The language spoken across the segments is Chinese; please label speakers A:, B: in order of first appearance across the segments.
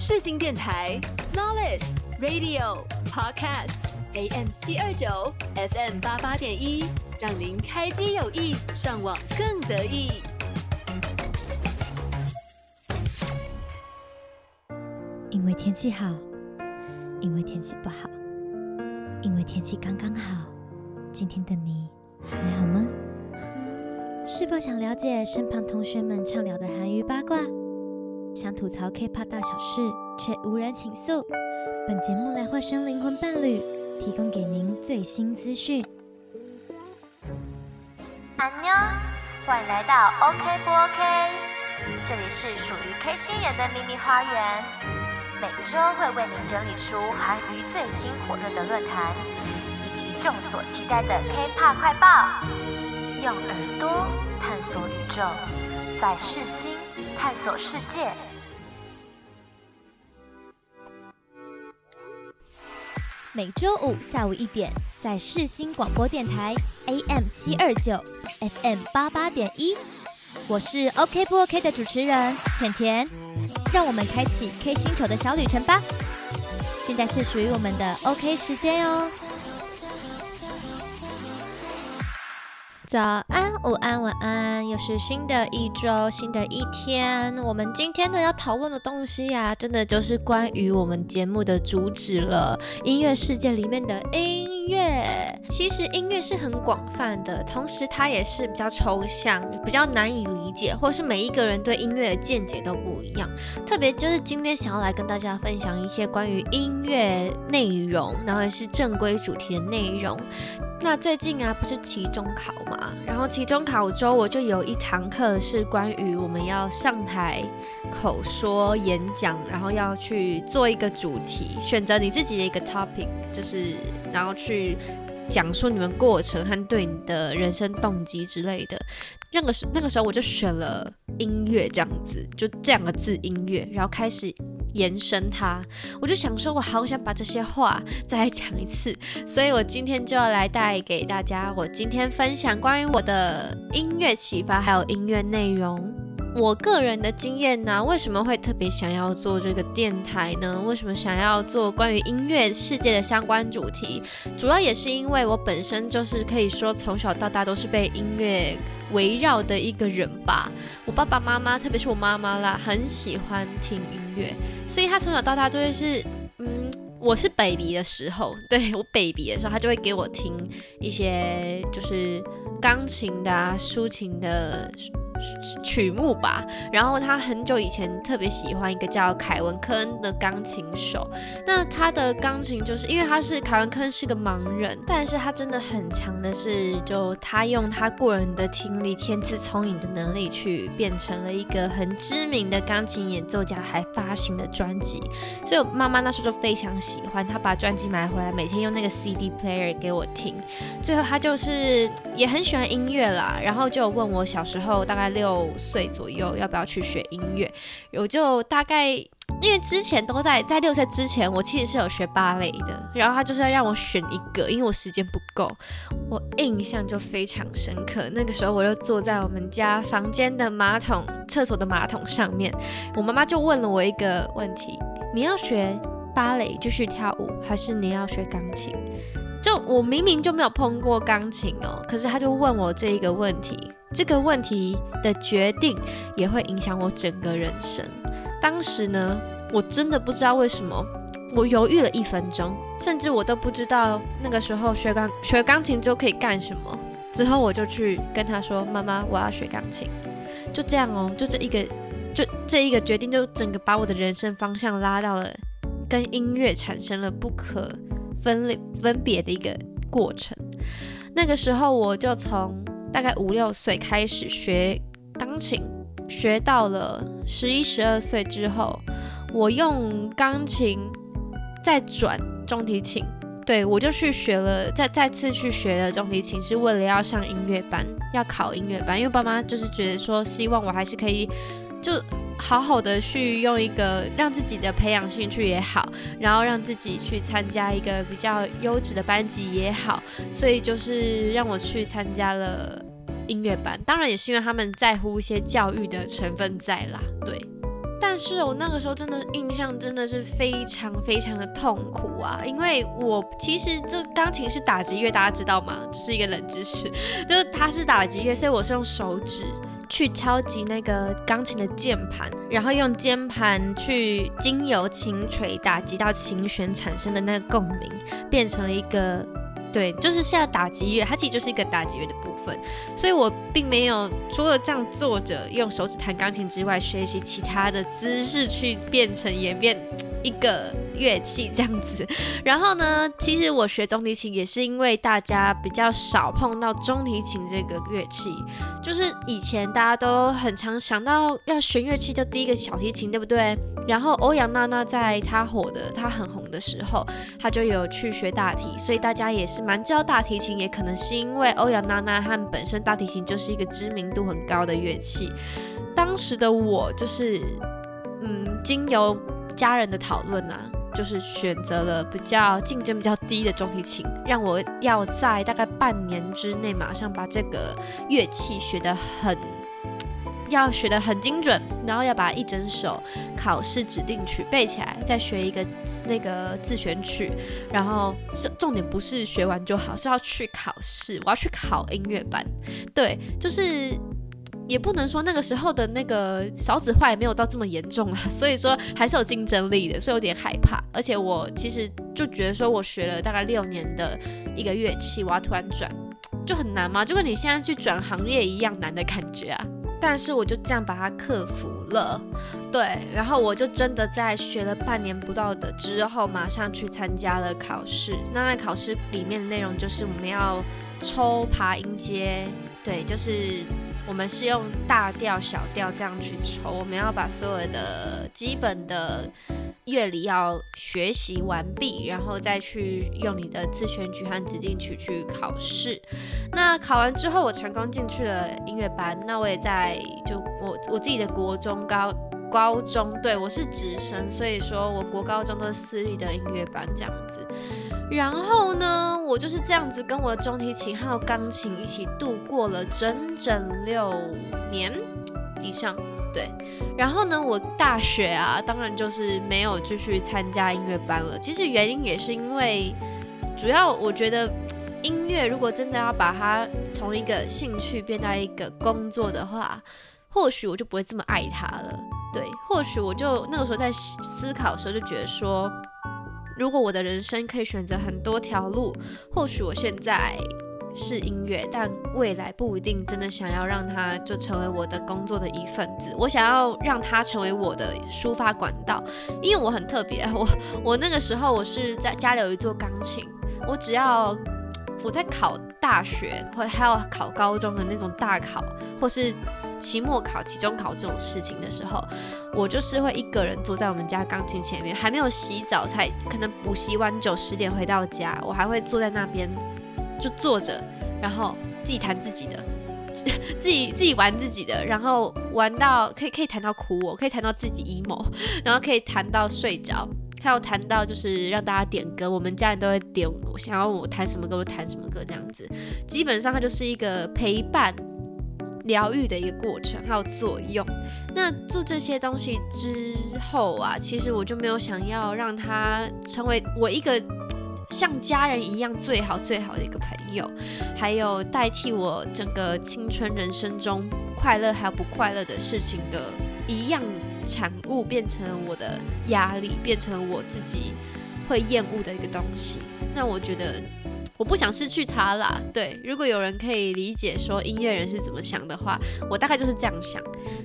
A: 世新电台 Knowledge Radio Podcast AM 七二九 FM 八八点一，让您开机有益，上网更得意。
B: 因为天气好，因为天气不好，因为天气刚刚好。今天的你还好吗？是否想了解身旁同学们畅聊的韩娱八卦？想吐槽 K-pop 大小事，却无人倾诉。本节目来化身灵魂伴侣，提供给您最新资讯。
C: 安妞，欢迎来到 OK 不 OK？这里是属于 K 星人的秘密花园，每周会为您整理出韩娱最新火热的论坛，以及众所期待的 K-pop 快报。用耳朵探索宇宙，在世心探索世界。
B: 每周五下午一点，在世新广播电台 AM 七二九 FM 八八点一，我是 OK 不 OK 的主持人甜甜，让我们开启 K 星球的小旅程吧。现在是属于我们的 OK 时间哦。早安，午安，晚安，又是新的一周，新的一天。我们今天呢要讨论的东西呀、真的就是关于我们节目的主旨了——音乐世界里面的音乐。其实音乐是很广泛的，同时它也是比较抽象，比较难以理解，或是每一个人对音乐的见解都不一样。特别就是今天想要来跟大家分享一些关于音乐内容，然后也是正规主题的内容。那最近啊，不是期中考嘛，然后期中考周我就有一堂课是关于我们要上台口说演讲，然后要去做一个主题，选择你自己的一个 topic，就是然后去讲述你们过程和对你的人生动机之类的。那个时那个时候我就选了音乐这样子，就这两个字音乐，然后开始。延伸它，我就想说，我好想把这些话再来讲一次，所以我今天就要来带给大家，我今天分享关于我的音乐启发，还有音乐内容。我个人的经验呢，为什么会特别想要做这个电台呢？为什么想要做关于音乐世界的相关主题？主要也是因为我本身就是可以说从小到大都是被音乐围绕的一个人吧。我爸爸妈妈，特别是我妈妈啦，很喜欢听音乐，所以他从小到大就会是，嗯，我是 baby 的时候，对，我 baby 的时候，他就会给我听一些就是钢琴的啊，抒情的。曲目吧，然后他很久以前特别喜欢一个叫凯文科恩的钢琴手。那他的钢琴就是因为他是凯文科恩是个盲人，但是他真的很强的是，就他用他过人的听力、天资聪颖的能力去变成了一个很知名的钢琴演奏家，还发行了专辑。所以妈妈那时候就非常喜欢，他把专辑买回来，每天用那个 CD player 给我听。最后他就是也很喜欢音乐啦，然后就问我小时候大概。六岁左右要不要去学音乐？我就大概因为之前都在在六岁之前，我其实是有学芭蕾的。然后他就是要让我选一个，因为我时间不够。我印象就非常深刻。那个时候我就坐在我们家房间的马桶、厕所的马桶上面，我妈妈就问了我一个问题：你要学芭蕾继续跳舞，还是你要学钢琴？就我明明就没有碰过钢琴哦，可是他就问我这一个问题。这个问题的决定也会影响我整个人生。当时呢，我真的不知道为什么，我犹豫了一分钟，甚至我都不知道那个时候学钢学钢琴之后可以干什么。之后我就去跟他说：“妈妈，我要学钢琴。”就这样哦，就这一个，就这一个决定，就整个把我的人生方向拉到了跟音乐产生了不可分离分别的一个过程。那个时候我就从。大概五六岁开始学钢琴，学到了十一十二岁之后，我用钢琴再转中提琴，对，我就去学了，再再次去学了中提琴，是为了要上音乐班，要考音乐班，因为爸妈就是觉得说，希望我还是可以就好好的去用一个让自己的培养兴趣也好，然后让自己去参加一个比较优质的班级也好，所以就是让我去参加了音乐班。当然也是因为他们在乎一些教育的成分在啦，对。但是我那个时候真的印象真的是非常非常的痛苦啊，因为我其实这钢琴是打击乐，大家知道吗？这是一个冷知识，就是它是打击乐，所以我是用手指去敲击那个钢琴的键盘，然后用键盘去经由琴锤打击到琴弦产生的那个共鸣，变成了一个。对，就是现在打击乐，它其实就是一个打击乐的部分，所以我并没有除了这样坐着用手指弹钢琴之外，学习其他的姿势去变成演变。一个乐器这样子，然后呢，其实我学中提琴也是因为大家比较少碰到中提琴这个乐器，就是以前大家都很常想到要学乐器，就第一个小提琴，对不对？然后欧阳娜娜在她火的、她很红的时候，她就有去学大提，所以大家也是蛮知道大提琴，也可能是因为欧阳娜娜和本身大提琴就是一个知名度很高的乐器。当时的我就是，嗯，经由。家人的讨论啊，就是选择了比较竞争比较低的中提琴，让我要在大概半年之内马上把这个乐器学得很，要学得很精准，然后要把一整首考试指定曲背起来，再学一个那个自选曲，然后是重点不是学完就好，是要去考试，我要去考音乐班，对，就是。也不能说那个时候的那个少子化也没有到这么严重啦，所以说还是有竞争力的，所以有点害怕。而且我其实就觉得说，我学了大概六年的一个乐器，我要突然转，就很难吗，就跟你现在去转行业一样难的感觉啊。但是我就这样把它克服了，对，然后我就真的在学了半年不到的之后，马上去参加了考试。那那考试里面的内容就是我们要抽爬音阶，对，就是。我们是用大调、小调这样去抽，我们要把所有的基本的乐理要学习完毕，然后再去用你的自选曲和指定曲去考试。那考完之后，我成功进去了音乐班。那我也在就我我自己的国中高高中，对，我是直升，所以说我国高中都是私立的音乐班这样子。然后呢，我就是这样子跟我的中提琴还有钢琴一起度过了整整六年以上。对，然后呢，我大学啊，当然就是没有继续参加音乐班了。其实原因也是因为，主要我觉得音乐如果真的要把它从一个兴趣变到一个工作的话，或许我就不会这么爱它了。对，或许我就那个时候在思考的时候就觉得说。如果我的人生可以选择很多条路，或许我现在是音乐，但未来不一定真的想要让它就成为我的工作的一份子。我想要让它成为我的抒发管道，因为我很特别。我我那个时候我是在家里有一座钢琴，我只要我在考大学或还要考高中的那种大考，或是。期末考、期中考这种事情的时候，我就是会一个人坐在我们家钢琴前面，还没有洗澡，才可能补习完九十点回到家，我还会坐在那边就坐着，然后自己弹自己的，自己自己玩自己的，然后玩到可以可以弹到哭，我可以弹到自己 emo，然后可以弹到睡着，还有弹到就是让大家点歌，我们家人都会点我，想要我弹什么歌就弹什么歌这样子，基本上它就是一个陪伴。疗愈的一个过程还有作用。那做这些东西之后啊，其实我就没有想要让他成为我一个像家人一样最好最好的一个朋友，还有代替我整个青春人生中快乐还有不快乐的事情的一样产物，变成了我的压力，变成我自己会厌恶的一个东西。那我觉得。我不想失去他啦，对。如果有人可以理解说音乐人是怎么想的话，我大概就是这样想，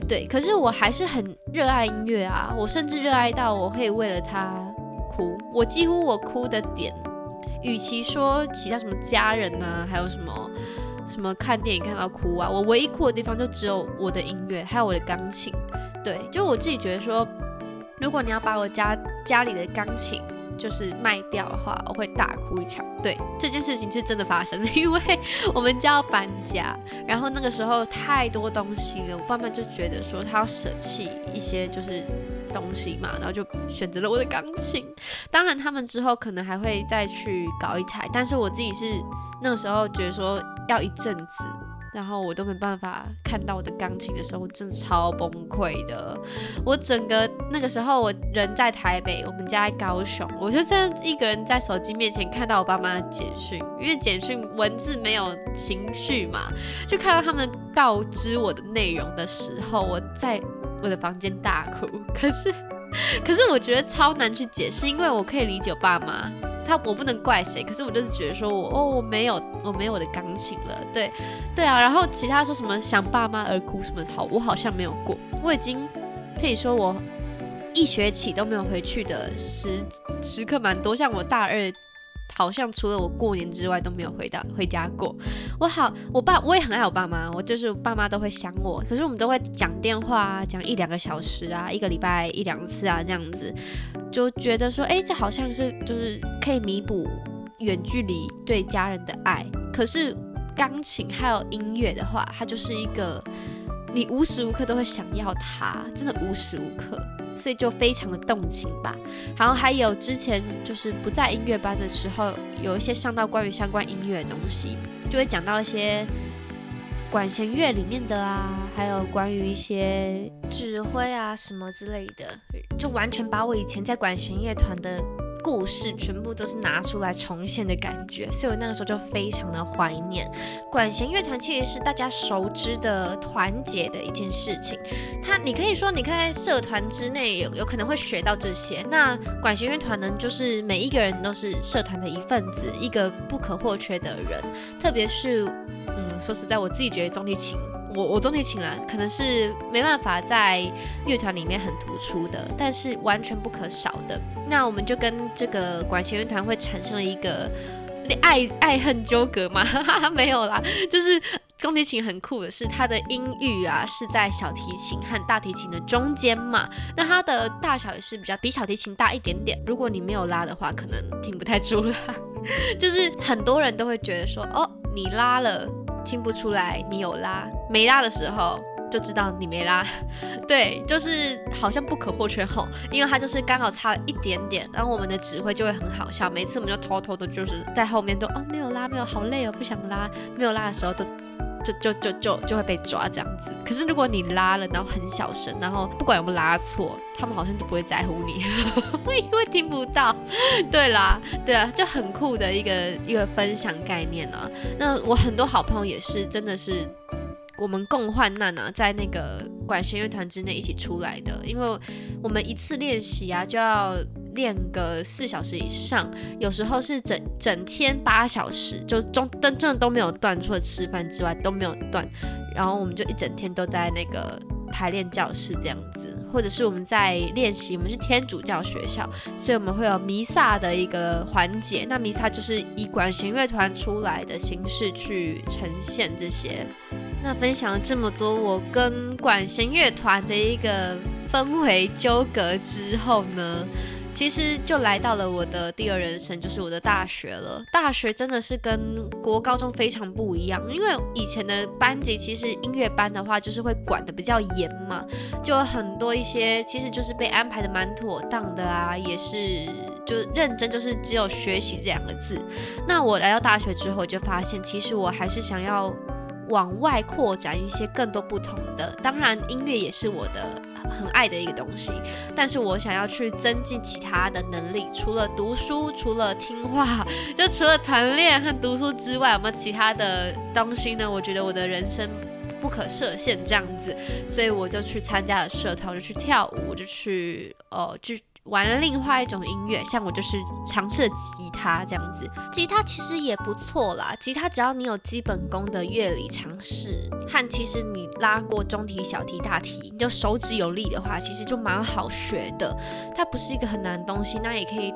B: 对。可是我还是很热爱音乐啊，我甚至热爱到我可以为了他哭。我几乎我哭的点，与其说其他什么家人啊，还有什么什么看电影看到哭啊，我唯一哭的地方就只有我的音乐，还有我的钢琴。对，就我自己觉得说，如果你要把我家家里的钢琴。就是卖掉的话，我会大哭一场。对，这件事情是真的发生的，因为我们家要搬家，然后那个时候太多东西了，我爸妈就觉得说他要舍弃一些就是东西嘛，然后就选择了我的钢琴。当然，他们之后可能还会再去搞一台，但是我自己是那个时候觉得说要一阵子然后我都没办法看到我的钢琴的时候，我真的超崩溃的。我整个那个时候，我人在台北，我们家在高雄，我就这样一个人在手机面前看到我爸妈的简讯，因为简讯文字没有情绪嘛，就看到他们告知我的内容的时候，我在我的房间大哭。可是，可是我觉得超难去解释，因为我可以理解我爸妈。他我不能怪谁，可是我就是觉得说我哦，我没有我没有我的钢琴了，对对啊，然后其他说什么想爸妈而哭什么好，我好像没有过，我已经可以说我一学期都没有回去的时时刻蛮多，像我大二。好像除了我过年之外都没有回到回家过。我好，我爸我也很爱我爸妈，我就是爸妈都会想我，可是我们都会讲电话啊，讲一两个小时啊，一个礼拜一两次啊这样子，就觉得说，哎，这好像是就是可以弥补远距离对家人的爱。可是钢琴还有音乐的话，它就是一个你无时无刻都会想要它，真的无时无刻。所以就非常的动情吧，然后还有之前就是不在音乐班的时候，有一些上到关于相关音乐的东西，就会讲到一些管弦乐里面的啊，还有关于一些指挥啊什么之类的，就完全把我以前在管弦乐团的。故事全部都是拿出来重现的感觉，所以我那个时候就非常的怀念。管弦乐团其实是大家熟知的团结的一件事情，它你可以说你可以在社团之内有有可能会学到这些。那管弦乐团呢，就是每一个人都是社团的一份子，一个不可或缺的人。特别是，嗯，说实在，我自己觉得中提琴。我我中提琴了，可能是没办法在乐团里面很突出的，但是完全不可少的。那我们就跟这个管弦乐团会产生了一个爱爱恨纠葛嘛？哈哈，没有啦，就是中提琴很酷的是它的音域啊是在小提琴和大提琴的中间嘛，那它的大小也是比较比小提琴大一点点。如果你没有拉的话，可能听不太出来。就是很多人都会觉得说，哦，你拉了。听不出来你有拉，没拉的时候就知道你没拉，对，就是好像不可或缺吼，因为它就是刚好差了一点点，然后我们的指挥就会很好笑，每次我们就偷偷的就是在后面都哦没有拉没有，好累哦不想拉，没有拉的时候都。就就就就就会被抓这样子，可是如果你拉了，然后很小声，然后不管有没有拉错，他们好像都不会在乎你，会因为听不到。对啦，对啊，就很酷的一个一个分享概念啊。那我很多好朋友也是，真的是我们共患难啊，在那个管弦乐团之内一起出来的，因为我们一次练习啊就要。练个四小时以上，有时候是整整天八小时，就中真正都没有断，除了吃饭之外都没有断。然后我们就一整天都在那个排练教室这样子，或者是我们在练习。我们是天主教学校，所以我们会有弥撒的一个环节。那弥撒就是以管弦乐团出来的形式去呈现这些。那分享了这么多，我跟管弦乐团的一个氛围纠葛之后呢，其实就来到了我的第二人生，就是我的大学了。大学真的是跟国高中非常不一样，因为以前的班级其实音乐班的话，就是会管得比较严嘛，就很多一些其实就是被安排得蛮妥当的啊，也是就认真，就是只有学习这两个字。那我来到大学之后，就发现其实我还是想要往外扩展一些更多不同的，当然音乐也是我的。很爱的一个东西，但是我想要去增进其他的能力，除了读书，除了听话，就除了团练和读书之外，有没有其他的东西呢？我觉得我的人生不可设限这样子，所以我就去参加了社团，我就去跳舞，我就去呃，去。玩了另外一种音乐，像我就是尝试了吉他这样子，吉他其实也不错啦。吉他只要你有基本功的乐理尝试，和其实你拉过中提、小提、大提，你就手指有力的话，其实就蛮好学的。它不是一个很难的东西，那也可以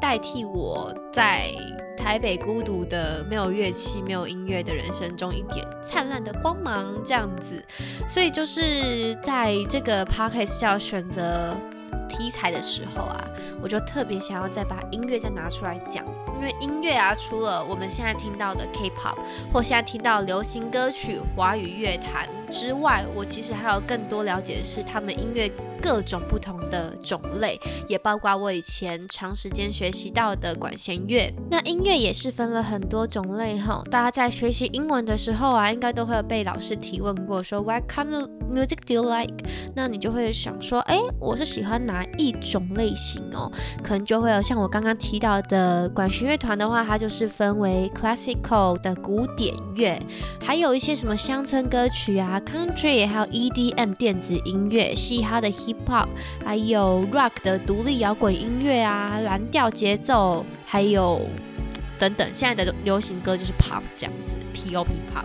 B: 代替我在台北孤独的没有乐器、没有音乐的人生中一点灿烂的光芒这样子。所以就是在这个 podcast 要选择。题材的时候啊，我就特别想要再把音乐再拿出来讲，因为音乐啊，除了我们现在听到的 K-pop，或现在听到流行歌曲、华语乐坛。之外，我其实还有更多了解的是他们音乐各种不同的种类，也包括我以前长时间学习到的管弦乐。那音乐也是分了很多种类哈。大家在学习英文的时候啊，应该都会有被老师提问过，说 What kind of music do you like？那你就会想说，哎，我是喜欢哪一种类型哦？可能就会有像我刚刚提到的管弦乐团的话，它就是分为 classical 的古典乐，还有一些什么乡村歌曲啊，country，还有 EDM 电子音乐，嘻哈的 hip hop，还有 rock 的独立摇滚音乐啊，蓝调节奏，还有等等，现在的流行歌就是 pop 这样子，pop pop。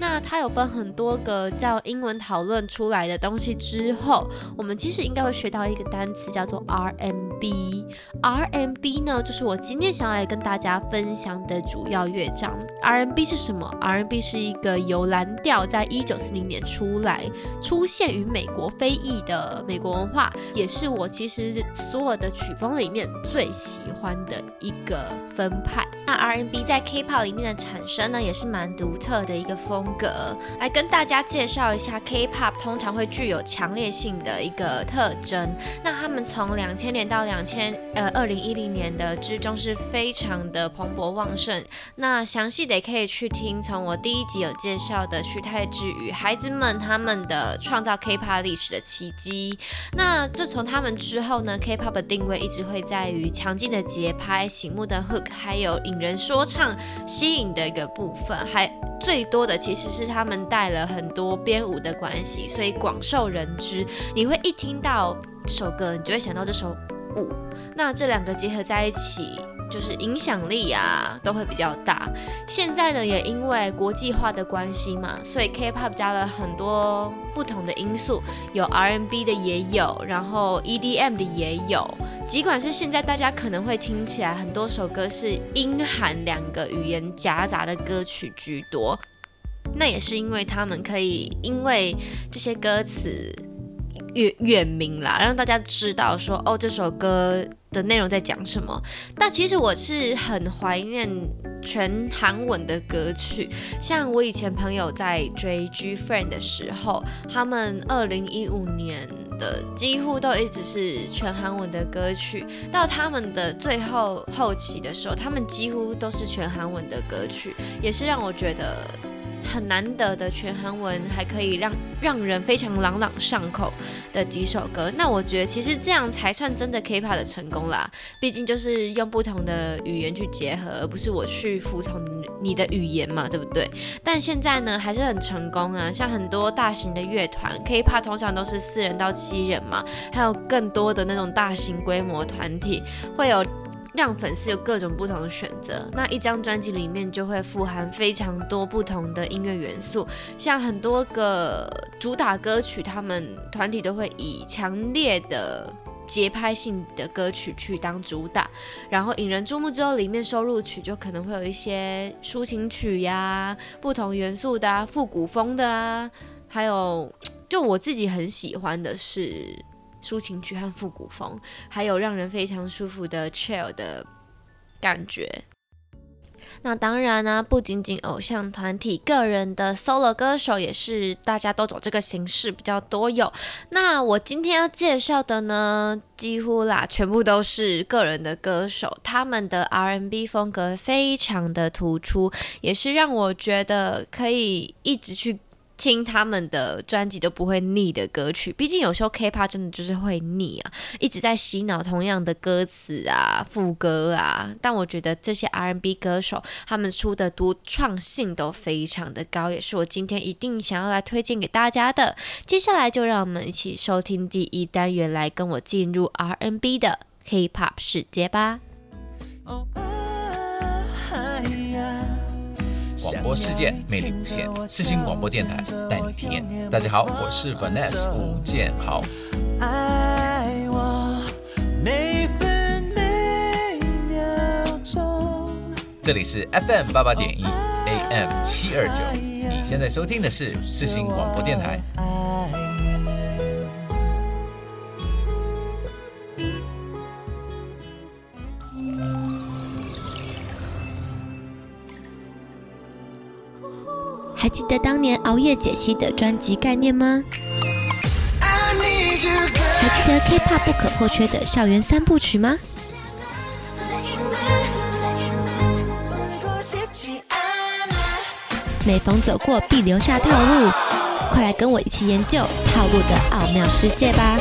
B: 那它有分很多个叫英文讨论出来的东西之后，我们其实应该会学到一个单词叫做 RMB。RMB 呢，就是我今天想要来跟大家分享的主要乐章。RMB 是什么？RMB 是一个由蓝调在一九四零年出来，出现于美国非裔的美国文化，也是我其实所有的曲风里面最喜欢的一个分派。那 RMB 在 K-pop 里面的产生呢，也是蛮独特的一个风格。来跟大家介绍一下 K-pop 通常会具有强烈性的一个特征。那他们从两千年到两千呃二零一零年的之中是非常的蓬勃旺盛。那详细的可以去听从我第一集有介绍的徐太志与孩子们他们的创造 K-pop 历史的奇迹。那自从他们之后呢，K-pop 的定位一直会在于强劲的节拍、醒目的 hook，还有引人说唱吸引的一个部分，还最多的其实是他们带了很多编舞的关系，所以广受人知。你会一听到这首歌，你就会想到这首舞。那这两个结合在一起，就是影响力啊都会比较大。现在呢，也因为国际化的关系嘛，所以 K-pop 加了很多不同的因素，有 R&B 的也有，然后 EDM 的也有。尽管是现在大家可能会听起来很多首歌是英韩两个语言夹杂的歌曲居多，那也是因为他们可以因为这些歌词远远名啦，让大家知道说哦，这首歌的内容在讲什么？但其实我是很怀念全韩文的歌曲，像我以前朋友在追 GFriend 的时候，他们二零一五年的几乎都一直是全韩文的歌曲，到他们的最后后期的时候，他们几乎都是全韩文的歌曲，也是让我觉得。很难得的全韩文，还可以让让人非常朗朗上口的几首歌。那我觉得其实这样才算真的 K-pop 的成功啦。毕竟就是用不同的语言去结合，而不是我去服从你的语言嘛，对不对？但现在呢，还是很成功啊。像很多大型的乐团，K-pop 通常都是四人到七人嘛，还有更多的那种大型规模团体会有。让粉丝有各种不同的选择，那一张专辑里面就会富含非常多不同的音乐元素，像很多个主打歌曲，他们团体都会以强烈的节拍性的歌曲去当主打，然后引人注目之后，里面收录曲就可能会有一些抒情曲呀，不同元素的，复古风的啊，还有就我自己很喜欢的是。抒情曲和复古风，还有让人非常舒服的 chill 的感觉。那当然呢、不仅仅偶像团体，个人的 solo 歌手也是大家都走这个形式比较多有。那我今天要介绍的呢，几乎啦，全部都是个人的歌手，他们的 R&B 风格非常的突出，也是让我觉得可以一直去。听他们的专辑都不会腻的歌曲，毕竟有时候 K-pop 真的就是会腻啊，一直在洗脑同样的歌词啊、副歌啊。但我觉得这些 R&B 歌手他们出的独创性都非常的高，也是我今天一定想要来推荐给大家的。接下来就让我们一起收听第一单元，来跟我进入 R&B 的 K-pop 世界吧。
D: 广播世界魅力无限，四新广播电台带你体验。大家好，我是 Vanessa 吴建豪。爱我每分每秒钟。这里是 FM 八八点一，AM 七二九。你现在收听的是四新广播电台。
B: 还记得当年熬夜解析的专辑概念吗？还记得 K-pop 不可或缺的校园三部曲吗？每逢走过必留下套路，快来跟我一起研究套路的奥妙世界吧！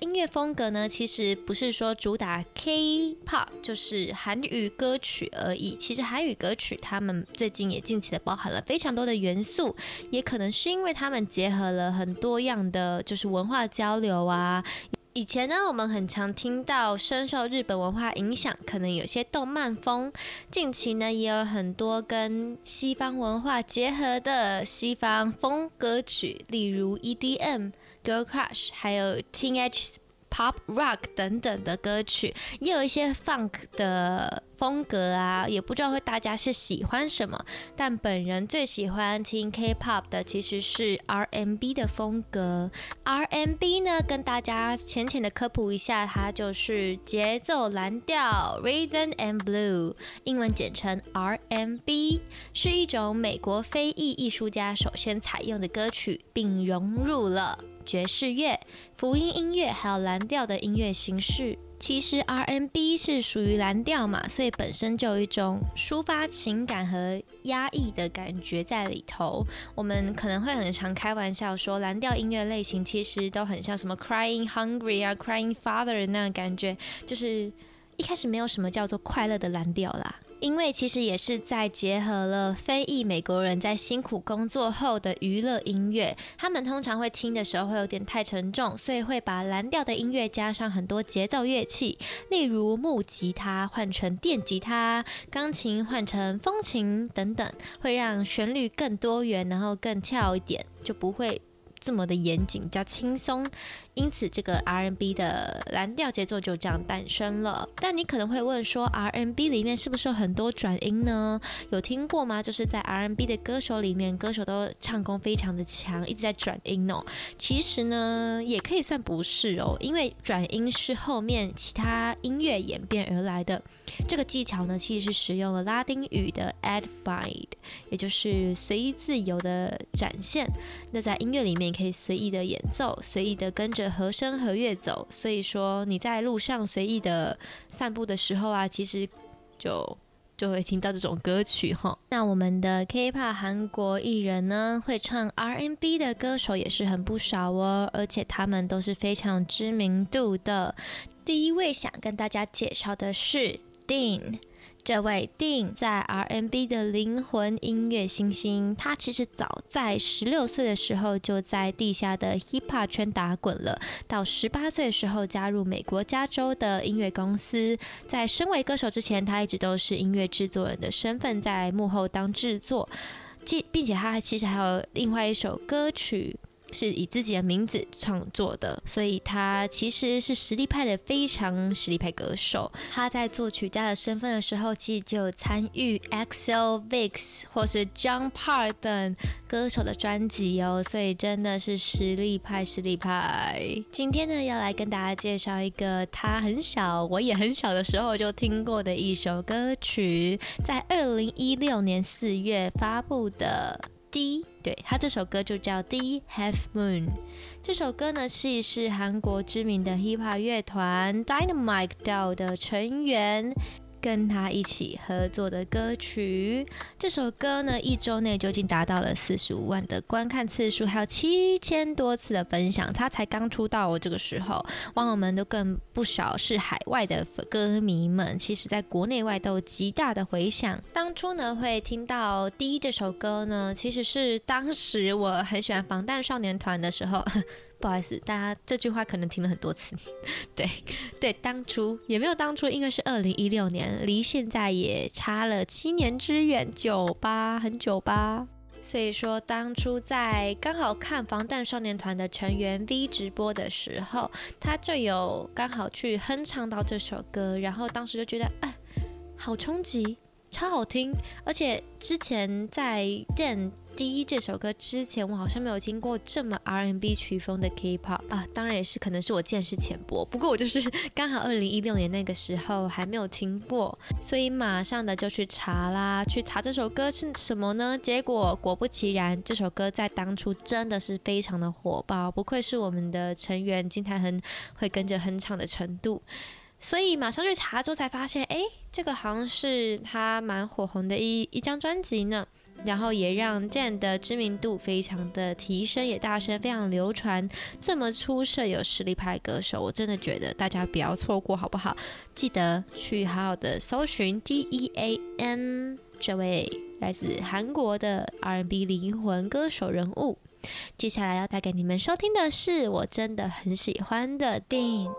B: 音乐风格呢，其实不是说主打 K-pop 就是韩语歌曲而已。其实韩语歌曲他们最近也近期的包含了非常多的元素，也可能是因为他们结合了很多样的就是文化交流啊。以前呢，我们很常听到深受日本文化影响，可能有些动漫风。近期呢，也有很多跟西方文化结合的西方风歌曲，例如 EDM、Girl Crush，还有 Teenage Pop Rock 等等的歌曲，也有一些 Funk 的风格啊，也不知道会大家是喜欢什么。但本人最喜欢听 K-pop 的其实是 R&B 的风格。R&B 呢，跟大家浅浅的科普一下，它就是节奏蓝调 （Rhythm and Blue），英文简称 R&B，是一种美国非裔艺术家首先采用的歌曲，并融入了爵士乐、福音音乐还有蓝调的音乐形式。其实 R&B 是属于蓝调嘛，所以本身就有一种抒发情感和压抑的感觉在里头。我们可能会很常开玩笑说，蓝调音乐类型其实都很像什么 Crying Hungry 啊、Crying Father 那样感觉，就是一开始没有什么叫做快乐的蓝调啦。因为其实也是在结合了非裔美国人在辛苦工作后的娱乐音乐，他们通常会听的时候会有点太沉重，所以会把蓝调的音乐加上很多节奏乐器，例如木吉他换成电吉他，钢琴换成风琴等等，会让旋律更多元，然后更跳一点，就不会。这么的严谨，比较轻松，因此这个 RNB 的蓝调节奏就这样诞生了。但你可能会问说，RNB 里面是不是有很多转音呢？有听过吗？就是在 RNB 的歌手里面，歌手都唱功非常的强，一直在转音哦。其实呢，也可以算不是哦，因为转音是后面其他音乐演变而来的。这个技巧呢，其实是使用了拉丁语的 ad bide，也就是随意自由的展现。那在音乐里面可以随意的演奏，随意的跟着和声和乐走。所以说你在路上随意的散步的时候啊，其实就就会听到这种歌曲哈。那我们的 K-pop 韩国艺人呢，会唱 R&B 的歌手也是很不少哦，而且他们都是非常知名度的。第一位想跟大家介绍的是。Dean，这位 Dean 在 R&B 的灵魂音乐新星，他其实早在十六岁的时候就在地下的 Hip Hop 圈打滚了。到十八岁的时候加入美国加州的音乐公司。在身为歌手之前，他一直都是音乐制作人的身份，在幕后当制作，并且他其实还有另外一首歌曲。是以自己的名字创作的，所以他其实是实力派的非常实力派歌手。他在作曲家的身份的时候，其实就参与 XL、VIX 或是 John Parr 等歌手的专辑哦，所以真的是实力派，实力派。今天呢，要来跟大家介绍一个他很小，我也很小的时候就听过的一首歌曲，在二零一六年四月发布的。D，对，他这首歌就叫 D Half Moon。这首歌呢，是是韩国知名的 hip hop 乐团 Dynamite DAO 的成员。跟他一起合作的歌曲，这首歌呢，一周内就已经达到了四十五万的观看次数，还有七千多次的分享。他才刚出道，这个时候网友们都更不少，是海外的歌迷们，其实在国内外都极大的回响。当初呢，会听到第一这首歌呢，其实是当时我很喜欢防弹少年团的时候。不好意思，大家这句话可能听了很多次。对对，当初也没有当初，因为是二零一六年，离现在也差了七年之远，久吧，很久吧。所以说，当初在刚好看防弹少年团的成员 V 直播的时候，他就有刚好去哼唱到这首歌，然后当时就觉得，哎，好冲击，超好听，而且之前在电。第一这首歌之前，我好像没有听过这么 R&B 曲风的 K-pop 啊，当然也是可能是我见识浅薄。不过我就是刚好二零一六年那个时候还没有听过，所以马上的就去查啦，去查这首歌是什么呢？结果果不其然，这首歌在当初真的是非常的火爆，不愧是我们的成员金泰亨会跟着哼唱的程度。所以马上去查之后才发现，哎，这个好像是他蛮火红的一一张专辑呢。然后也让 Dan 的知名度非常的提升，也大声非常流传。这么出色有实力派歌手，我真的觉得大家不要错过，好不好？记得去好好的搜寻 D.E.A.N 这位来自韩国的 R&B 灵魂歌手人物。接下来要带给你们收听的是我真的很喜欢的 Dean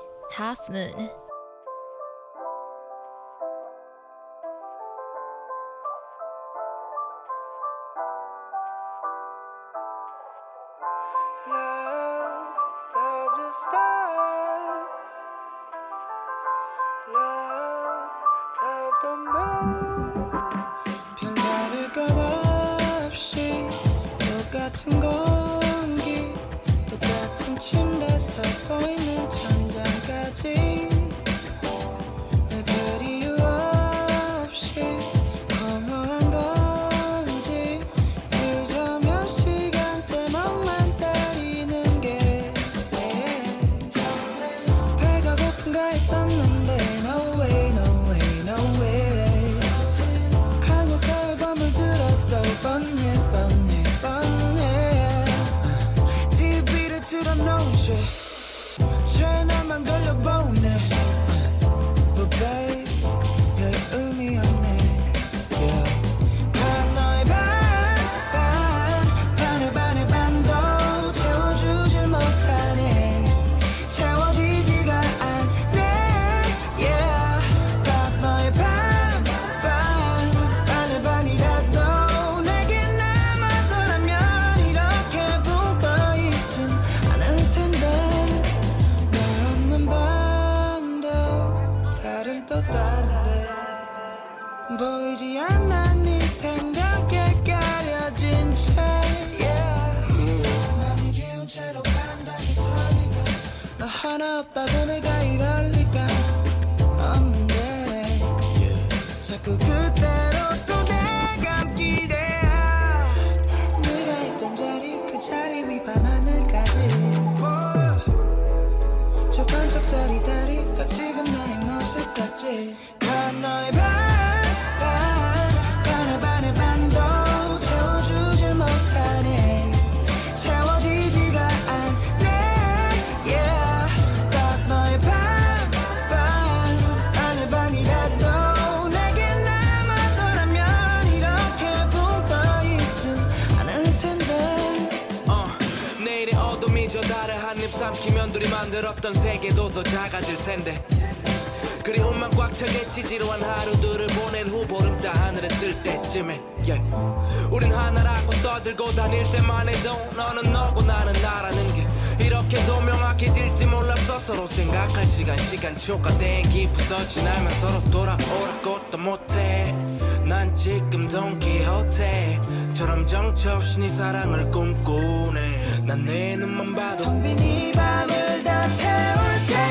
B: 여러분들이
E: 만들었던 세계도 더 작아질 텐데. 그리움만 꽉 차겠지 지루한 하루들을 보낸 후 보름따 하늘에 뜰 때쯤에 yeah. 우린 하나라고 떠들고 다닐 때만 해도 너는 너고 나는 나라는 게. 이렇게도 명확해질지 몰랐어 서로 생각할 시간 시간 초과된 깊어 더 지나면 서로 돌아오라 것도 못해. 난 지금 돈키호테처럼 정처 없이 네 사랑을 꿈꾸네. 난 내 눈만 봐도 텅빈 이 밤을 다 채울 텐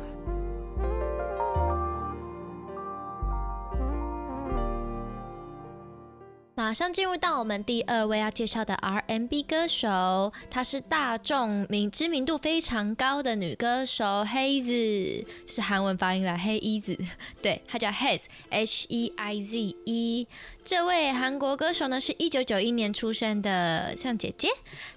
B: 马上进入到我们第二位要介绍的 R&B 歌手，她是大众名知名度非常高的女歌手黑子，是韩文发音的，黑衣子，对，她叫 Heiz，H E I Z E。这位韩国歌手呢，是一九九一年出生的，像姐姐。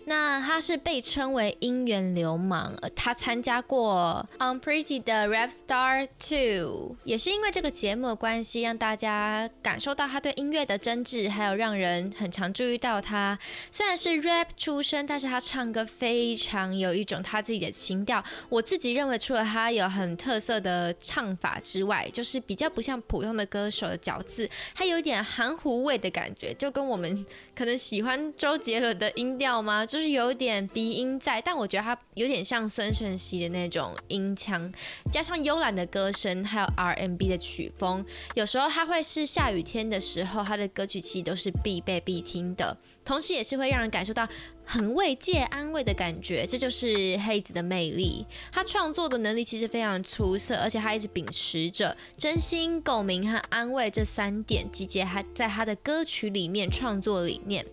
B: 那她是被称为音源流氓，她参加过《Unpretty》的《Rap Star Two》，也是因为这个节目的关系，让大家感受到她对音乐的真挚，还有让人很常注意到她。虽然是 rap 出身，但是她唱歌非常有一种她自己的情调。我自己认为，除了她有很特色的唱法之外，就是比较不像普通的歌手的角字，她有一点韩。糊味的感觉，就跟我们可能喜欢周杰伦的音调吗？就是有点鼻音在，但我觉得他有点像孙盛熙的那种音腔，加上慵懒的歌声，还有 R&B 的曲风，有时候他会是下雨天的时候，他的歌曲其实都是必备必听的，同时也是会让人感受到。很慰藉、安慰的感觉，这就是黑子的魅力。他创作的能力其实非常出色，而且他一直秉持着真心、共鸣和安慰这三点，集结他在他的歌曲里面创作理念。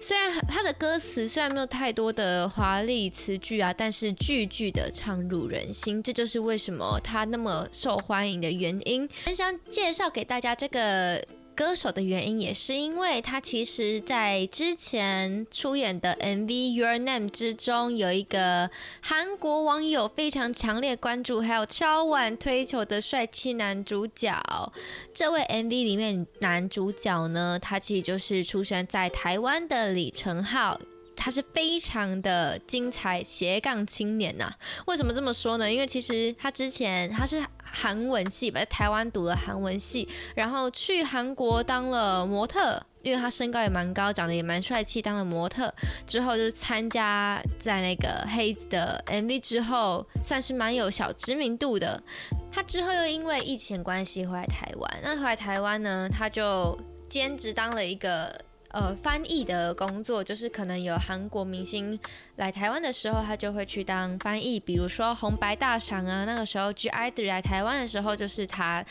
B: 虽然他的歌词虽然没有太多的华丽词句啊，但是句句的唱入人心，这就是为什么他那么受欢迎的原因。很想介绍给大家这个。歌手的原因也是因为他其实，在之前出演的 MV《Your Name》之中，有一个韩国网友非常强烈关注，还有超晚推求的帅气男主角。这位 MV 里面男主角呢，他其实就是出生在台湾的李承浩。他是非常的精彩斜杠青年呐、为什么这么说呢？因为其实他之前他是韩文系吧，在台湾读了韩文系，然后去韩国当了模特，因为他身高也蛮高，长得也蛮帅气，当了模特之后就参加在那个黑子的 MV 之后，算是蛮有小知名度的。他之后又因为疫情关系回来台湾，那回来台湾呢，他就兼职当了一个。呃，翻译的工作就是可能有韩国明星来台湾的时候，他就会去当翻译。比如说红白大赏啊，那个时候 G-IDLE 来台湾的时候就是他。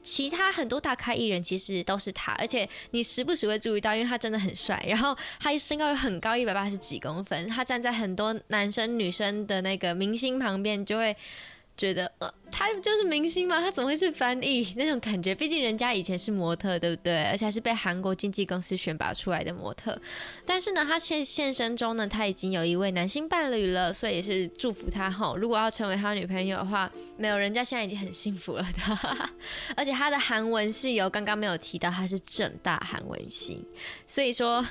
B: 其他很多大咖艺人其实都是他，而且你时不时会注意到，因为他真的很帅。然后他身高又很高，一百八十几公分，他站在很多男生女生的那个明星旁边，就会。觉得呃，他就是明星吗？他怎么会是翻译那种感觉？毕竟人家以前是模特，对不对？而且还是被韩国经纪公司选拔出来的模特。但是呢，他现现身中呢，他已经有一位男性伴侣了，所以也是祝福他哈。如果要成为他女朋友的话，没有，人家现在已经很幸福了的。而且他的韩文是由刚刚没有提到，他是正大韩文系，所以说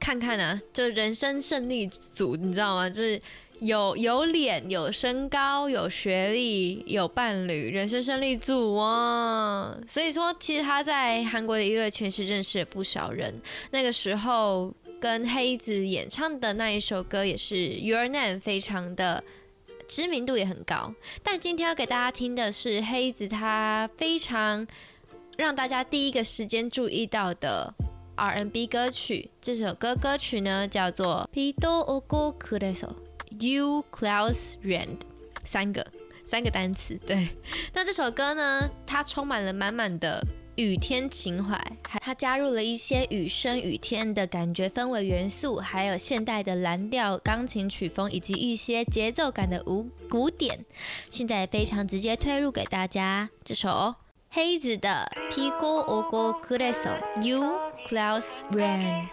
B: 看看啊，就人生胜利组，你知道吗？就是。有有脸，有身高，有学历，有伴侣，人生胜利组啊！所以说，其实他在韩国的娱乐圈是认识了不少人。那个时候跟黑子演唱的那一首歌也是《Your Name》，非常的知名度也很高。但今天要给大家听的是黑子他非常让大家第一个时间注意到的 R&B 歌曲。这首歌歌曲呢叫做《비도 오고 그래서》。 You clouds rain，三个三个单词。对，那这首歌呢，它充满了满满的雨天情怀，还它加入了一些雨声、雨天的感觉氛围元素，还有现代的蓝调钢琴曲风，以及一些节奏感的舞鼓点。现在非常直接推入给大家这首黑子的《비도 오고 그래서》，You clouds rain。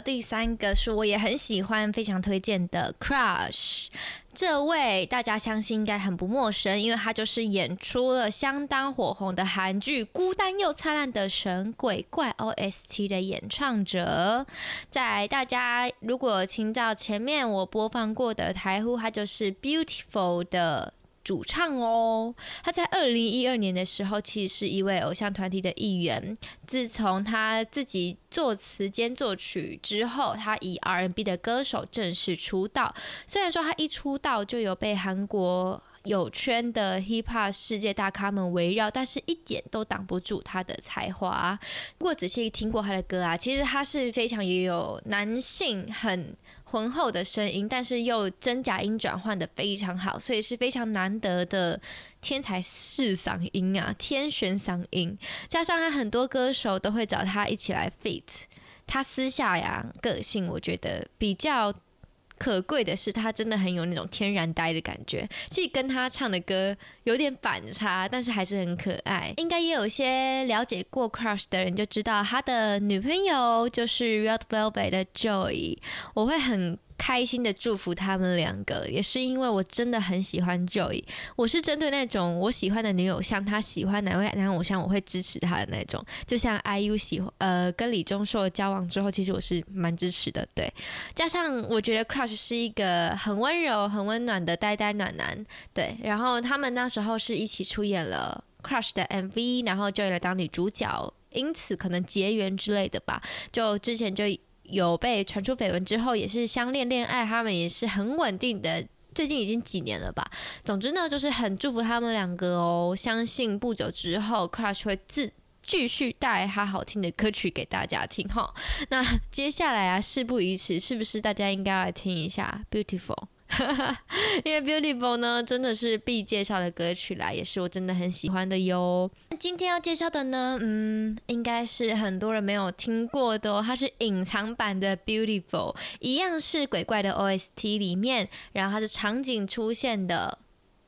B: 第三个是我也很喜欢、非常推荐的 Crush。这位大家相信应该很不陌生，因为他就是演出了相当火红的韩剧《孤单又灿烂的神鬼怪》OST 的演唱者。在大家如果听到前面我播放过的台呼，他就是 Beautiful 的。主唱哦，他在二零一二年的时候，其实是一位偶像团体的一员。自从他自己作词兼作曲之后，他以 R&B 的歌手正式出道。虽然说他一出道就有被韩国有圈的 hip hop 世界大咖们围绕，但是一点都挡不住他的才华。如果仔细听过他的歌啊，其实他是非常也有男性很浑厚的声音，但是又真假音转换得非常好，所以是非常难得的天才式嗓音啊，天选嗓音。加上他很多歌手都会找他一起来 feat，他私下呀个性我觉得比较可贵的是，他真的很有那种天然呆的感觉，既跟他唱的歌有点反差，但是还是很可爱。应该也有些了解过 Crush 的人就知道，他的女朋友就是 Red Velvet 的 Joy，我会很开心的祝福他们两个，也是因为我真的很喜欢 Joy。我是针对那种我喜欢的女偶像，他喜欢哪位男偶像，我会支持他的那种。就像 IU 喜呃跟李钟硕交往之后，其实我是蛮支持的。对，加上我觉得 Crush 是一个很温柔、很温暖的呆呆暖男。对，然后他们那时候是一起出演了 Crush 的 MV，然后 Joy 来当女主角，因此可能结缘之类的吧。就之前就。有被传出绯闻之后，也是相恋恋爱，他们也是很稳定的，最近已经几年了吧。总之呢，就是很祝福他们两个哦。相信不久之后，Crush 会自继续带他好听的歌曲给大家听哈。那接下来啊，事不宜迟，是不是大家应该来听一下《Beautiful》？因为《Beautiful》呢，真的是必介绍的歌曲啦，也是我真的很喜欢的哟。今天要介绍的呢，嗯，应该是很多人没有听过的哦，它是隐藏版的《Beautiful》，一样是鬼怪的 OST 里面，然后它是场景出现的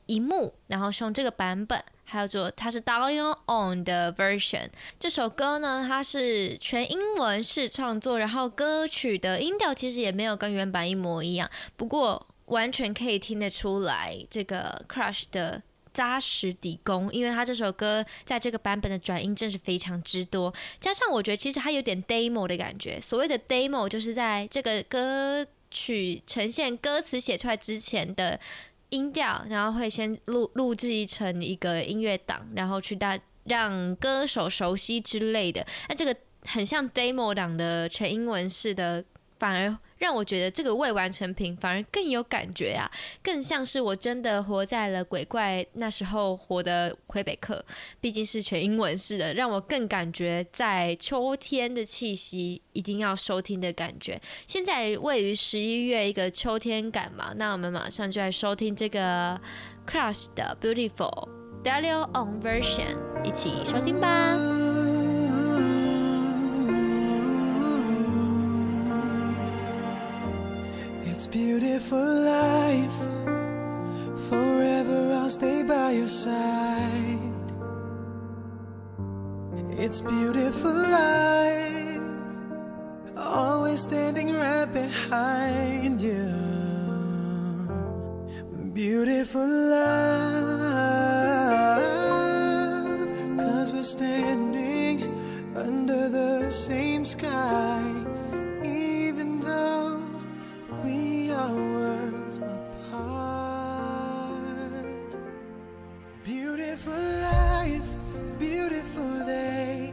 B: 一幕，然后是用这个版本，还有做它是 Dalion On 的 version。这首歌呢，它是全英文式创作，然后歌曲的音调其实也没有跟原版一模一样，不过。完全可以听得出来，这个 Crush 的扎实底功，因为他这首歌在这个版本的转音真是非常之多，加上我觉得其实它有点 demo 的感觉。所谓的 demo 就是在这个歌曲呈现歌词写出来之前的音调，然后会先录录制成一个音乐档，然后去大让歌手熟悉之类的。那这个很像 demo 档的全英文式的，反而。让我觉得这个未完成品反而更有感觉啊，更像是我真的活在了鬼怪那时候活的魁北克，毕竟是全英文式的，让我更感觉在秋天的气息，一定要收听的感觉。现在位于十一月一个秋天感嘛，那我们马上就来收听这个 Crush 的 Beautiful Delio on Version，一起收听吧。
F: It's beautiful life. Forever I'll stay by your side. It's beautiful life. Always standing right behind you. Beautiful love. Cause we're standing under the same sky. Even though we are worlds apart. Beautiful life, beautiful day.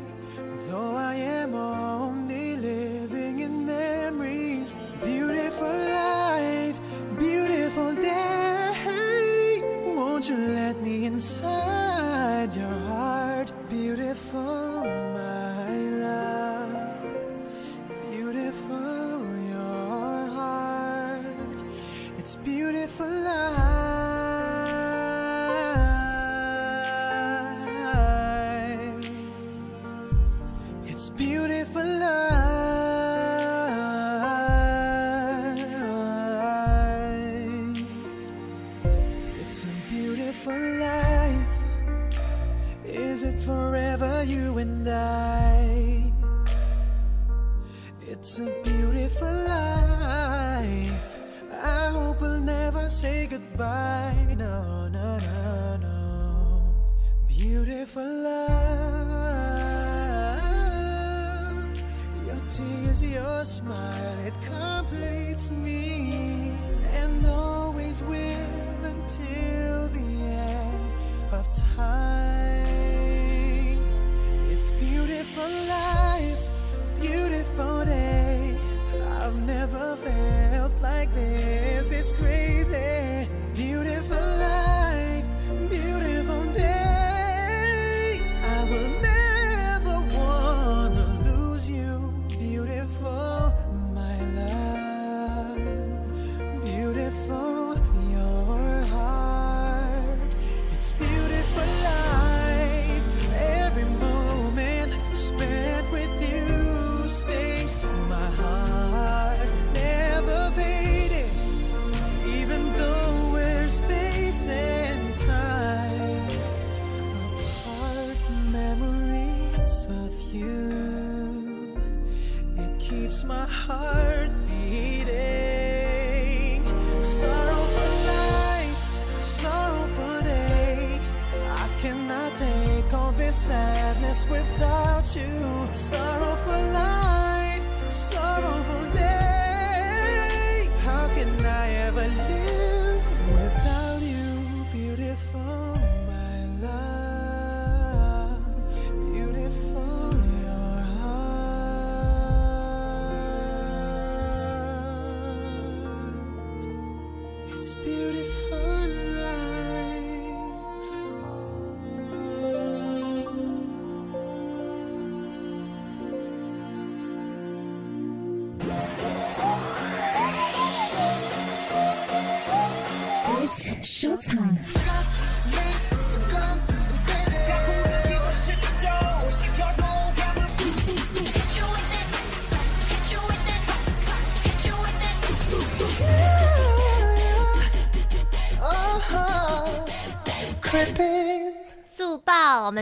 F: Though I am only living in memories. Beautiful life, beautiful day. Won't you let me inside your heart? Beautiful, sadness without you. Sorrowful life,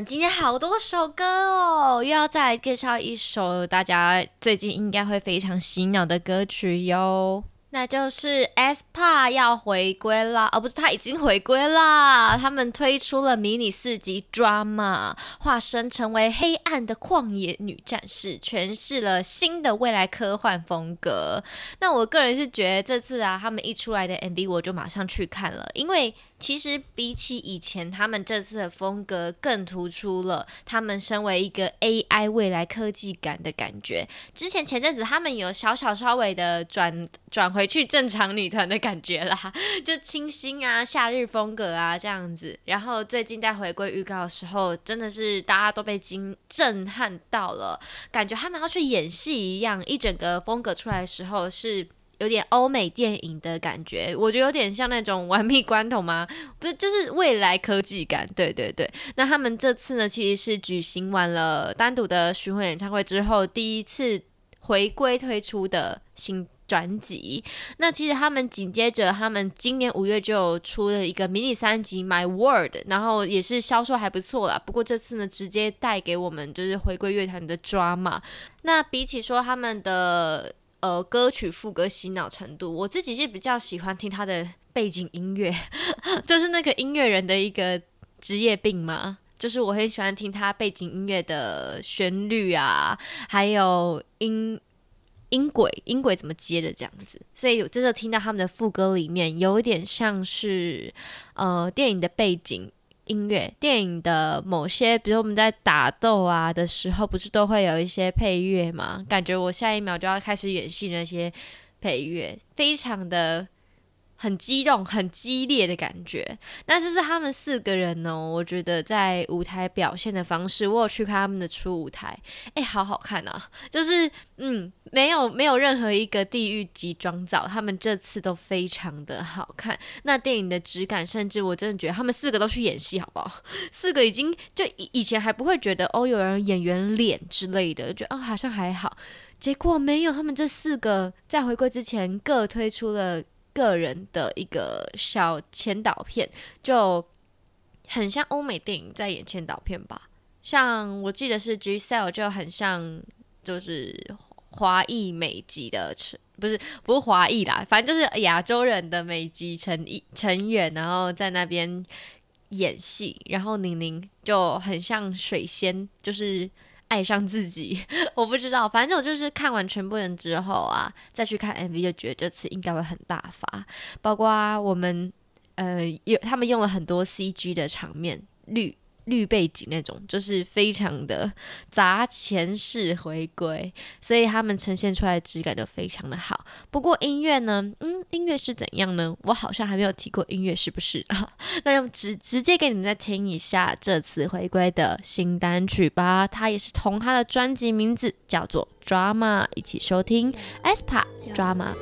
B: 今天好多首歌哦，又要再来介绍一首大家最近应该会非常洗脑的歌曲哟。那就是 ESPA 要回归啦，哦，不是，他已经回归啦。他们推出了迷你四辑 drama，化身成为黑暗的旷野女战士，诠释了新的未来科幻风格。那我个人是觉得这次啊，他们一出来的 MV 我就马上去看了，因为其实比起以前，他们这次的风格更突出了他们身为一个 AI 未来科技感的感觉。之前前阵子他们有小小稍微的转转回去正常女团的感觉啦，就清新啊、夏日风格啊这样子。然后最近在回归预告的时候，真的是大家都被惊震撼到了，感觉他们要去演戏一样，一整个风格出来的时候是。有点欧美电影的感觉，我觉得有点像那种玩命关头吗？不是，就是未来科技感。对对对，那他们这次呢，其实是举行完了单独的巡回演唱会之后，第一次回归推出的新专辑。那其实他们紧接着，他们今年五月就出了一个迷你三辑《My World》，然后也是销售还不错啦。不过这次呢，直接带给我们就是回归乐坛的 drama。那比起说他们的。呃，歌曲副歌洗脑程度，我自己是比较喜欢听他的背景音乐，就是那个音乐人的一个职业病嘛，就是我很喜欢听他背景音乐的旋律啊，还有音音轨，音轨怎么接的这样子，所以有真的听到他们的副歌里面，有一点像是呃电影的背景。音乐电影的某些，比如我们在打斗啊的时候，不是都会有一些配乐吗？感觉我下一秒就要开始演戏，那些配乐非常的。很激动、很激烈的感觉，但是是他们四个人呢、我觉得在舞台表现的方式，我有去看他们的初舞台，哎、好好看啊！就是嗯，没有没有任何一个地狱级妆造，他们这次都非常的好看。那电影的质感，甚至我真的觉得他们四个都去演戏，好不好？四个已经就以以前还不会觉得哦，有人演员脸之类的，觉得哦好像还好，结果没有，他们这四个在回归之前各推出了。个人的一个小前导片，就很像欧美电影在演前导片吧。像我记得是 Giselle 就很像，就是华裔美籍的成，不是不是华裔啦，反正就是亚洲人的美籍成一成员，然后在那边演戏。然后宁宁就很像水仙，就是。爱上自己，我不知道，反正我就是看完全部人之后啊，再去看 MV，就觉得这次应该会很大发，包括我们呃有他们用了很多 CG 的场面绿。绿背景那种，就是非常的砸钱式回归，所以他们呈现出来的质感都非常的好。不过音乐呢，嗯，音乐是怎样呢？我好像还没有提过音乐，是不是？那就直直接给你们再听一下这次回归的新单曲吧。它也是同他的专辑名字叫做《Drama》，一起收听 aespa Drama。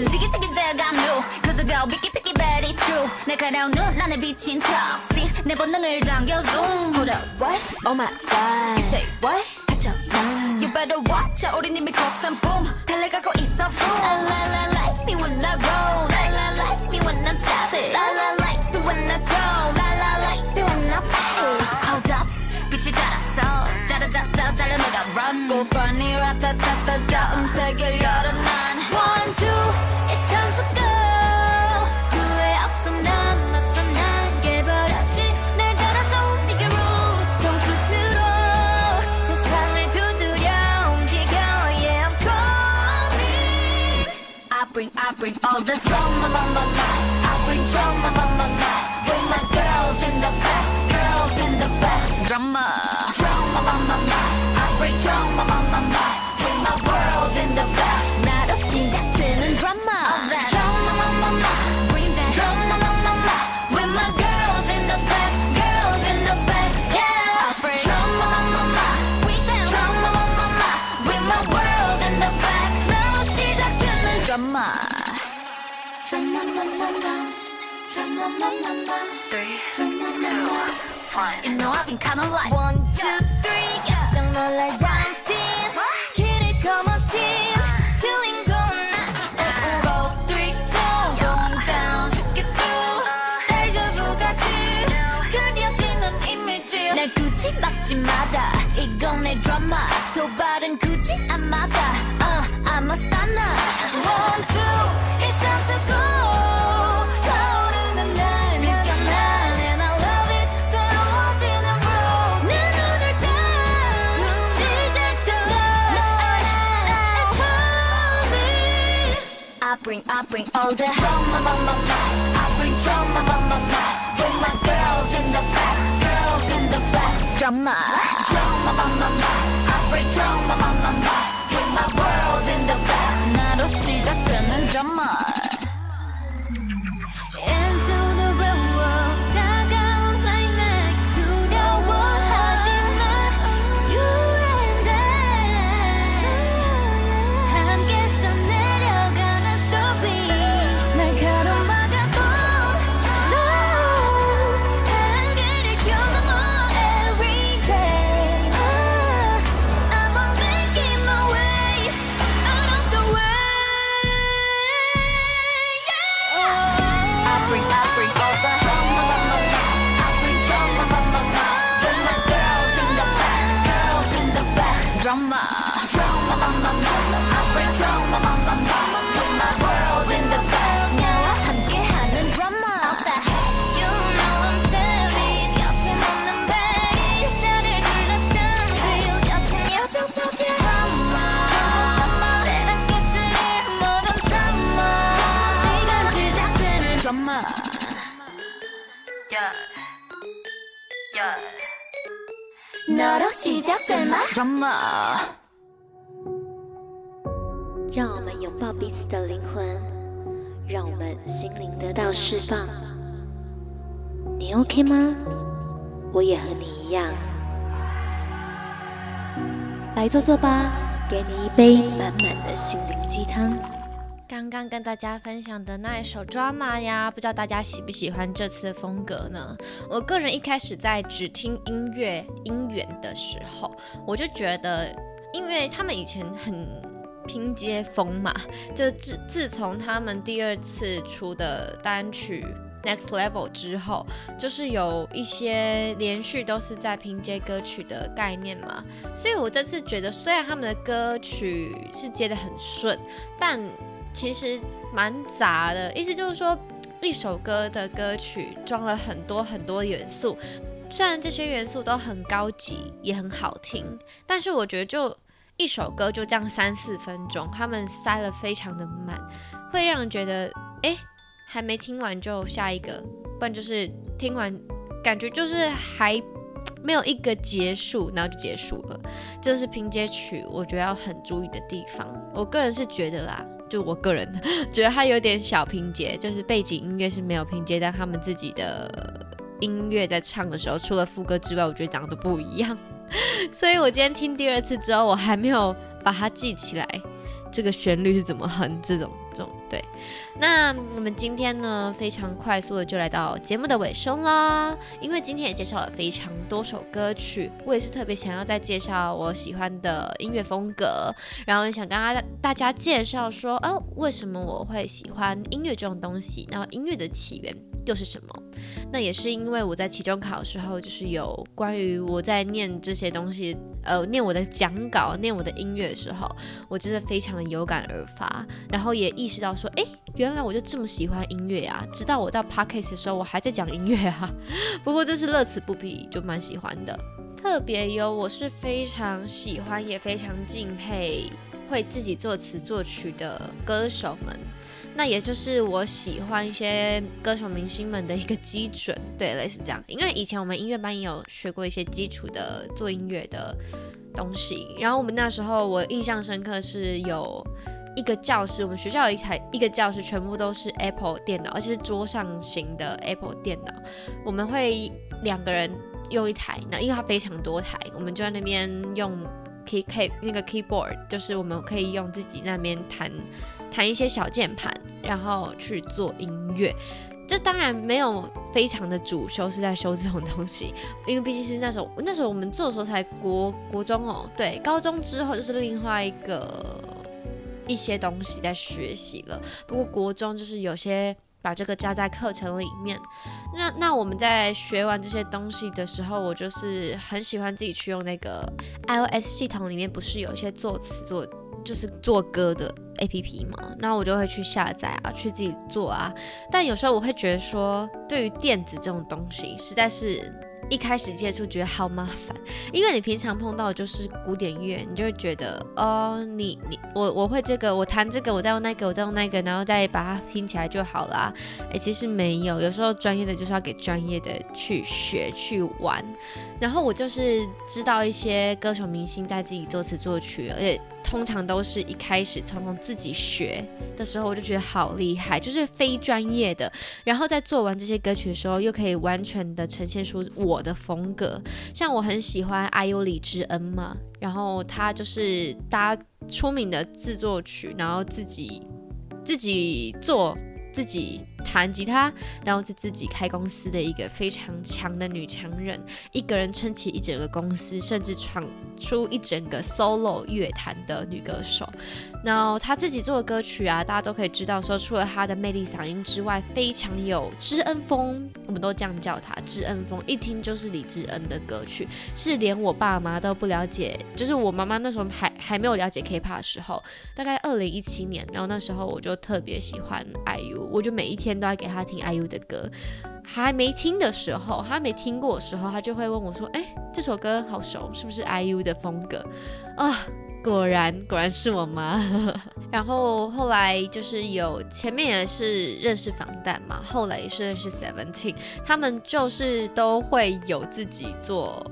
C: Ziggy ziggy, say I'm new Cause girl picky picky, bet it's true 날카로운 눈 안에 비친 toxic 내 본능을 당겨 zoom Hold up what? Oh my god You say what? 닥쳐 난 You better watch out 우린 이미 cross and boom 달려가고 있어 boom La la la like me when I roll La la like me when I'm savage La la like me when I go La la like me when I pass Hold up 빛을 따라서 따라따따 따라 내가 run Go funny ratatatatata 음색을 열어 난 One two all the drama on my mind. I bring drama on my mind. With my girls in the back, girls in the back. Drama. Drama on my mind. I bring drama on my mind. With my world in the back. 나로 시작되는 drama. All that drama on my mind. Bring that drama on my mind. With my girls in the back, girls in the back. Yeah. I bring drama on drama. With my world in the back. 나로 시작되는 drama. You know I've been kinda like
G: One, two, three 깜짝 놀랄 dancing 길을 거머쥔 주인공은 나 Four, three, two Going down 쉽게 through 데자부 같이 그려지는 이미지
C: 날 굳이 막지 마라 이건 내 드라마 도발은 굳이 안 막아 uh, I'm a stunner One, two bring all the drama, mama, I bring drama, mama, with my girls in the back, girls in the back. Drama, drama, mama, I bring drama, mama, with my world in the back. 나로 시작되는 drama. 装什么？
H: 让我们拥抱彼此的灵魂，让我们心灵得到释放。你 OK 吗？我也和你一样，来坐坐吧，给你一杯满满的心灵鸡汤。
B: 刚刚跟大家分享的那一首《Drama》呀，不知道大家喜不喜欢这次的风格呢？我个人一开始在只听音乐音源的时候，我就觉得，因为他们以前很拼接风嘛，就自自从他们第二次出的单曲《Next Level》之后，就是有一些连续都是在拼接歌曲的概念嘛，所以我这次觉得，虽然他们的歌曲是接得很顺，但其实蛮杂的，意思就是说，一首歌的歌曲装了很多很多元素，虽然这些元素都很高级，也很好听，但是我觉得就一首歌就这样三四分钟，他们塞了非常的满，会让人觉得，诶，还没听完就下一个，不然就是听完感觉就是还没有一个结束，然后就结束了，这是拼接曲我觉得要很注意的地方，我个人是觉得啦。就我个人 觉得它有点小拼接，就是背景音乐是没有拼接，但他们自己的音乐在唱的时候，除了副歌之外，我觉得长得不一样。所以我今天听第二次之后，我还没有把它记起来，这个旋律是怎么哼，这种这种对。那我们今天呢，非常快速的就来到节目的尾声啦，因为今天也介绍了非常多首歌曲，我也是特别想要再介绍我喜欢的音乐风格，然后也想跟大家大家介绍说，哦，为什么我会喜欢音乐这种东西，然后音乐的起源又是什么？那也是因为我在期中考的时候，就是有关于我在念这些东西，呃，念我的讲稿，念我的音乐的时候，我真的非常的有感而发，然后也意识到说，哎，原来我就这么喜欢音乐啊！直到我到 Podcast 的时候，我还在讲音乐啊。不过这是乐此不疲，就蛮喜欢的。特别有，我是非常喜欢，也非常敬佩会自己作词作曲的歌手们。那也就是我喜欢一些歌手明星们的一个基准，对，类似这样。因为以前我们音乐班也有学过一些基础的做音乐的东西，然后我们那时候我印象深刻是有一个教室，我们学校有一台一个教室，全部都是 Apple 电脑，而且是桌上型的 Apple 电脑。我们会两个人用一台，那因为它非常多台，我们就在那边用 key key 那个 keyboard，就是我们可以用自己那边弹。弹一些小键盘，然后去做音乐。这当然没有非常的主修是在修这种东西，因为毕竟是那时候那时候我们做的时候才国国中哦，对，高中之后就是另外一个一些东西在学习了。不过国中就是有些把这个加在课程里面。那那我们在学完这些东西的时候，我就是很喜欢自己去用那个 iOS 系统里面，不是有一些作词作。就是做歌的 APP 嘛，那我就会去下载啊，去自己做啊。但有时候我会觉得说，对于电子这种东西，实在是一开始接触觉得好麻烦，因为你平常碰到就是古典乐，你就会觉得哦，你你我我会这个，我弹这个，我再用那个，我再用那个，然后再把它拼起来就好啦。诶，其实没有，有时候专业的就是要给专业的去学去玩。然后我就是知道一些歌手明星在自己作词作曲，而且通常都是一开始从从自己学的时候，我就觉得好厉害，就是非专业的。然后在做完这些歌曲的时候，又可以完全的呈现出我的风格。像我很喜欢 IU 李智恩嘛，然后他就是搭出名的自作曲，然后自己自己做。自己弹吉他，然后是自己开公司的一个非常强的女强人，一个人撑起一整个公司，甚至闯出一整个 solo 乐坛的女歌手。然后她自己做的歌曲啊，大家都可以知道，说除了她的魅力嗓音之外，非常有知恩风，我们都这样叫她知恩风，一听就是李智恩的歌曲，是连我爸妈都不了解，就是我妈妈那时候还还没有了解 K-pop 的时候，大概二零一七年，然后那时候我就特别喜欢 IU，我就每一天天都要给他听 IU 的歌，还没听的时候，他没听过的时候，他就会问我说：“哎，这首歌好熟，是不是 IU 的风格啊？”果然，果然是我妈。然后后来就是有前面也是认识防弹嘛，后来也是认识 Seventeen，他们就是都会有自己做。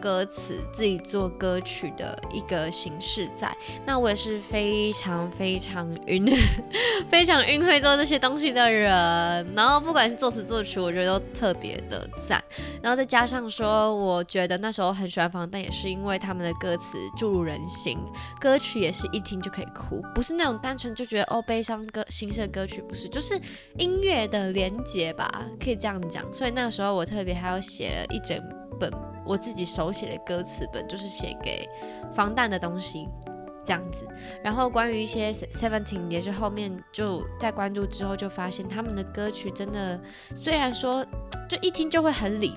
B: 歌词自己做歌曲的一个形式在，那我也是非常非常晕，非常晕会做这些东西的人。然后不管是作词作曲，我觉得都特别的赞。然后再加上说，我觉得那时候很喜欢防弹，也是因为他们的歌词注入人心，歌曲也是一听就可以哭，不是那种单纯就觉得哦悲伤歌、形式的歌曲，不是，就是音乐的连接吧，可以这样讲。所以那个时候我特别还要写了一整本。我自己手写的歌词本就是写给防弹的东西，这样子。然后关于一些 Seventeen 也是后面就在关注之后就发现他们的歌曲真的，虽然说就一听就会很李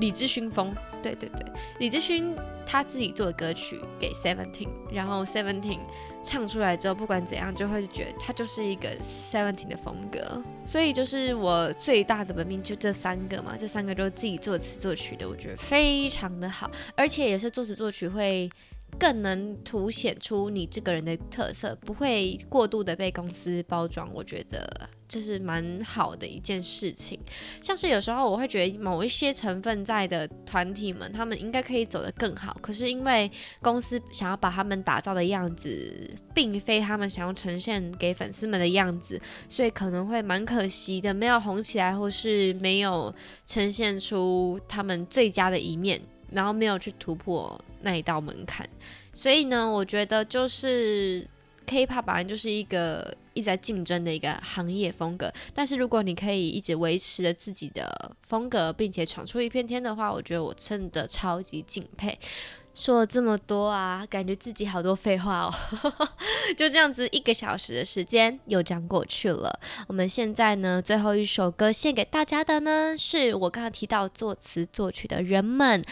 B: 李智勋风，对对对，李智勋他自己做的歌曲给 Seventeen，然后 Seventeen。唱出来之后，不管怎样，就会觉得它就是一个 Seventeen 的风格。所以就是我最大的本命就这三个嘛，这三个都是自己作词作曲的，我觉得非常的好，而且也是作词作曲会更能凸显出你这个人的特色，不会过度的被公司包装。我觉得。这是蛮好的一件事情，像是有时候我会觉得某一些成分在的团体们，他们应该可以走得更好，可是因为公司想要把他们打造的样子，并非他们想要呈现给粉丝们的样子，所以可能会蛮可惜的，没有红起来，或是没有呈现出他们最佳的一面，然后没有去突破那一道门槛，所以呢，我觉得就是。K-pop 本来就是一个一直在竞争的一个行业风格，但是如果你可以一直维持着自己的风格，并且闯出一片天的话，我觉得我真的超级敬佩。说了这么多啊，感觉自己好多废话哦。就这样子，一个小时的时间又这样过去了。我们现在呢，最后一首歌献给大家的呢，是我刚刚提到作词作曲的人们。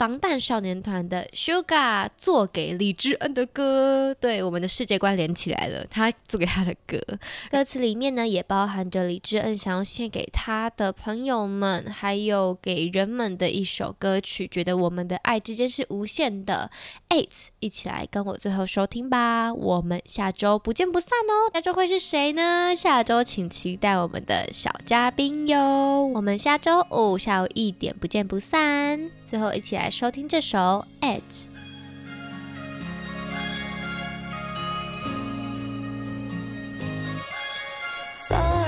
B: 防弹少年团的 Sugar 做给李智恩的歌，对，我们的世界观连起来了。他做给他的歌，歌词里面呢也包含着李智恩想要献给他的朋友们，还有给人们的一首歌曲。觉得我们的爱之间是无限的。Eight，一起来跟我最后收听吧。我们下周不见不散哦。下周会是谁呢？下周请期待我们的小嘉宾哟。我们下周五下午一点不见不散。最后一起来。来收听这首《Edge》。
E: So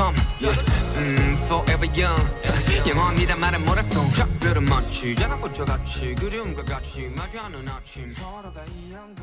E: 음, forever young. 영원이다 말은 뭐라고 작별은 마치 자라고 저같이 그리움과 같이 마주하는 아침. 서로가 벌진